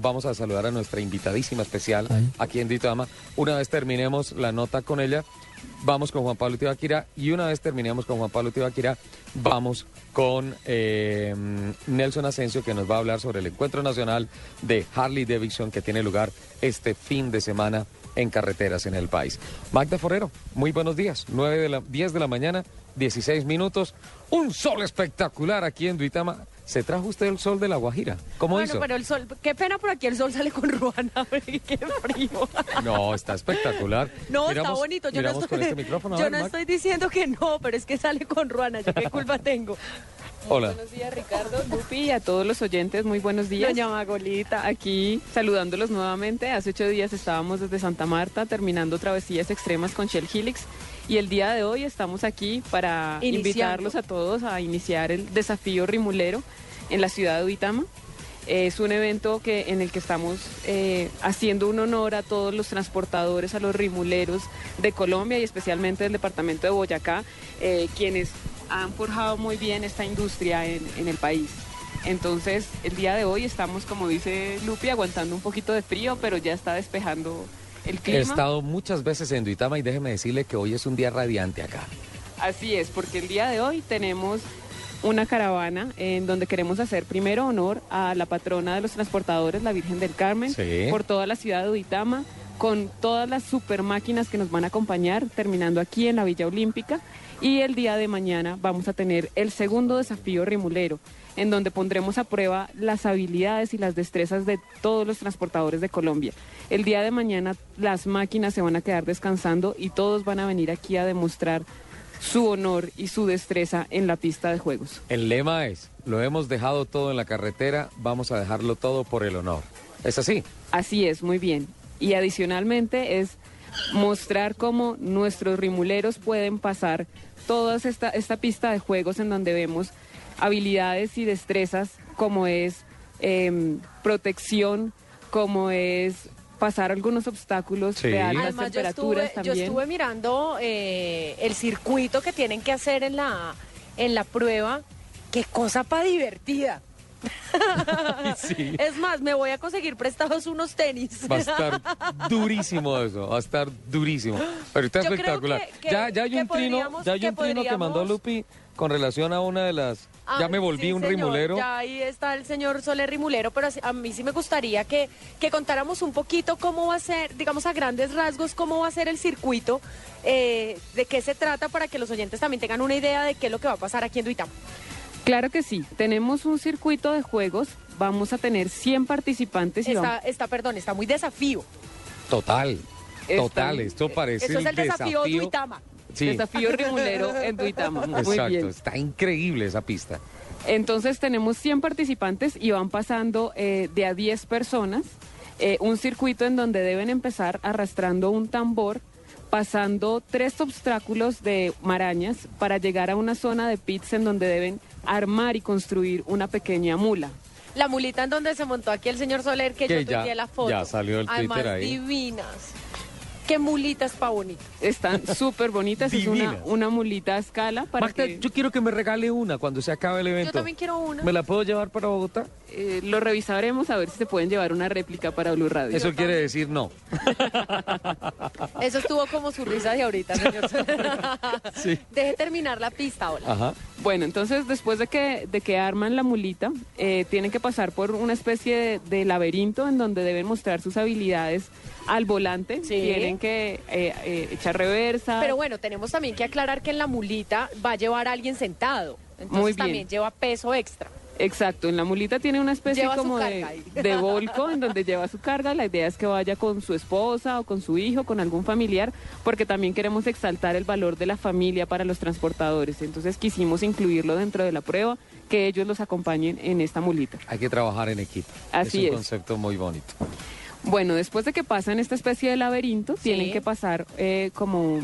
vamos a saludar a nuestra invitadísima especial aquí en Duitama. Una vez terminemos la nota con ella, vamos con Juan Pablo Tibaquira y una vez terminemos con Juan Pablo Tibaquira, vamos con eh, Nelson Asensio que nos va a hablar sobre el encuentro nacional de Harley Davidson que tiene lugar este fin de semana en carreteras en el país. Magda Forero, muy buenos días. 9 de la, 10 de la mañana, 16 minutos. Un sol espectacular aquí en Duitama. ¿Se trajo usted el sol de la Guajira? ¿Cómo bueno, hizo? pero el sol, qué pena, pero aquí el sol sale con ruana, qué frío. No, está espectacular. No, está bonito. Yo no, estoy, este yo no estoy diciendo que no, pero es que sale con ruana. ¿Yo qué culpa tengo? Hola. Buenos días, Ricardo, Lupi y a todos los oyentes. Muy buenos días. Doña Magolita. Aquí saludándolos nuevamente. Hace ocho días estábamos desde Santa Marta terminando travesías extremas con Shell Helix. Y el día de hoy estamos aquí para Iniciando. invitarlos a todos a iniciar el desafío rimulero en la ciudad de Uitama. Es un evento que, en el que estamos eh, haciendo un honor a todos los transportadores, a los rimuleros de Colombia y especialmente del departamento de Boyacá, eh, quienes han forjado muy bien esta industria en, en el país. Entonces, el día de hoy estamos, como dice Lupi, aguantando un poquito de frío, pero ya está despejando el He clima. estado muchas veces en Duitama y déjeme decirle que hoy es un día radiante acá. Así es, porque el día de hoy tenemos una caravana en donde queremos hacer primero honor a la patrona de los transportadores, la Virgen del Carmen, Sí. por toda la ciudad de Uitama, con todas las super máquinas que nos van a acompañar, terminando aquí en la Villa Olímpica. Y el día de mañana vamos a tener el segundo desafío rimulero, en donde pondremos a prueba las habilidades y las destrezas de todos los transportadores de Colombia. El día de mañana las máquinas se van a quedar descansando y todos van a venir aquí a demostrar su honor y su destreza en la pista de juegos. El lema es, lo hemos dejado todo en la carretera, vamos a dejarlo todo por el honor. ¿Es así? Así es, muy bien. Y adicionalmente es mostrar cómo nuestros rimuleros pueden pasar toda esta, esta pista de juegos en donde vemos habilidades y destrezas como es em, protección, como es pasar algunos obstáculos Sí. de altas Además, yo temperaturas estuve, yo también. estuve mirando eh, el circuito que tienen que hacer en la, en la prueba. Qué cosa para divertida. Sí. Es más, me voy a conseguir prestados unos tenis. Va a estar durísimo eso, va a estar durísimo. Pero está Yo creo espectacular. que- que- ya, ya hay un trino, ya hay que un trino que mandó Lupi con relación a una de las. Ah, ya me volví sí, un señor, rimulero. Ya ahí está el señor Soler Rimulero, pero a mí sí me gustaría que, que contáramos un poquito cómo va a ser, digamos a grandes rasgos, cómo va a ser el circuito, eh, de qué se trata para que los oyentes también tengan una idea de qué es lo que va a pasar aquí en Duitama. Claro que sí, tenemos un circuito de juegos, vamos a tener 100 participantes y Está, vamos- está, perdón, está muy desafío. Total. Está- Total, esto parece Eso es el desafío, Duitama. Sí, desafío rimulero en Duitama. Muy exacto. bien. Está increíble esa pista. Entonces tenemos 100 participantes y van pasando eh, de a 10 personas eh, un circuito en donde deben empezar arrastrando un tambor, pasando tres obstáculos de marañas para llegar a una zona de pits en donde deben armar y construir una pequeña mula. La mulita en donde se montó aquí el señor Soler, que, Que yo ya- la foto. ya salió el Además, Twitter ahí. divinas. Qué mulitas pa' bonito. Están súper bonitas, es una, mulita a escala para que yo quiero que me regale una cuando se acabe el evento. Yo también quiero una. ¿Me la puedo llevar para Bogotá? eh, lo revisaremos a ver si se pueden llevar una réplica para Blue Radio. Eso quiere decir no. Eso estuvo como su risa de ahorita, señor Soler. Sí. Deje terminar la pista, hola. Ajá. Bueno, entonces después de que, de que arman la mulita, eh, tienen que pasar por una especie de, de laberinto en donde deben mostrar sus habilidades al volante. Sí. Tienen que eh, eh, echar reversa. Pero bueno, tenemos también que aclarar que en la mulita va a llevar a alguien sentado. Entonces Muy bien. también lleva peso extra. Exacto, en la mulita tiene una especie Lleva como de, de volco en donde lleva su carga. La idea es que vaya con su esposa o con su hijo, con algún familiar, porque también queremos exaltar el valor de la familia para los transportadores. Entonces quisimos incluirlo dentro de la prueba, que ellos los acompañen en esta mulita. Hay que trabajar en equipo. Así es un es. concepto muy bonito. Bueno, después de que pasan esta especie de laberinto, tienen que pasar eh, como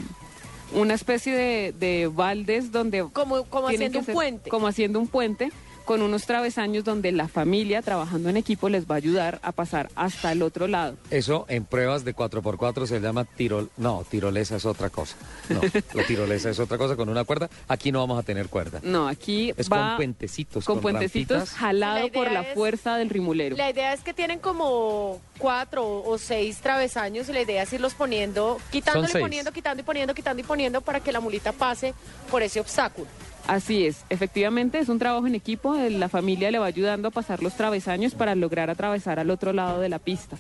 una especie de, de baldes donde Como, haciendo un puente. Como haciendo un puente con unos travesaños donde la familia trabajando en equipo les va a ayudar a pasar hasta el otro lado. Eso en pruebas de 4x4 se llama tirol... No, tirolesa es otra cosa. No, la tirolesa es otra cosa con una cuerda. Aquí no vamos a tener cuerda. No, aquí Es va con puentecitos, con, con puentecitos rampitas. jalado La por la es- fuerza del rimulero. La idea es que tienen como cuatro o seis travesaños y la idea es irlos poniendo, quitándole, poniendo, quitando y poniendo, quitando y poniendo para que la mulita pase por ese obstáculo. Así es, efectivamente es un trabajo en equipo, eh, la familia le va ayudando a pasar los travesaños para lograr atravesar al otro lado de la pista,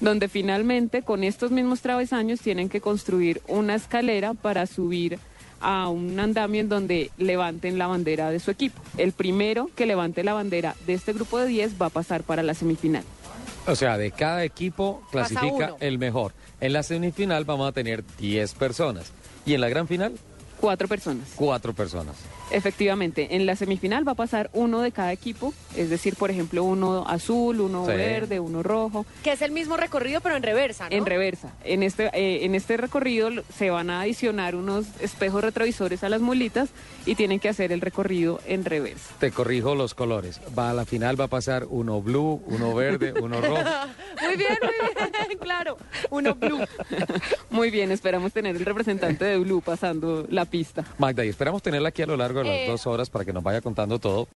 donde finalmente con estos mismos travesaños tienen que construir una escalera para subir a un andamio en donde levanten la bandera de su equipo. El primero que levante la bandera de este grupo de 10 va a pasar para la semifinal. O sea, de cada equipo clasifica el mejor. En la semifinal vamos a tener 10 personas. Y en la gran final, Cuatro personas. 4 personas. Efectivamente, en la semifinal va a pasar uno de cada equipo, es decir, por ejemplo, uno azul, uno Sí. verde, uno rojo, Que es el mismo recorrido pero en reversa, ¿no? en reversa. En este, eh, en este recorrido se van a adicionar unos espejos retrovisores a las mulitas y tienen que hacer el recorrido en reversa. Te corrijo los colores. Va a la final va a pasar uno blue, uno verde, uno rojo. Muy bien, muy bien, claro. Uno blue. Muy bien, esperamos tener el representante de Blue pasando la pista. Magda, y esperamos tenerla aquí a lo largo de las Eh, dos horas para que nos vaya contando todo.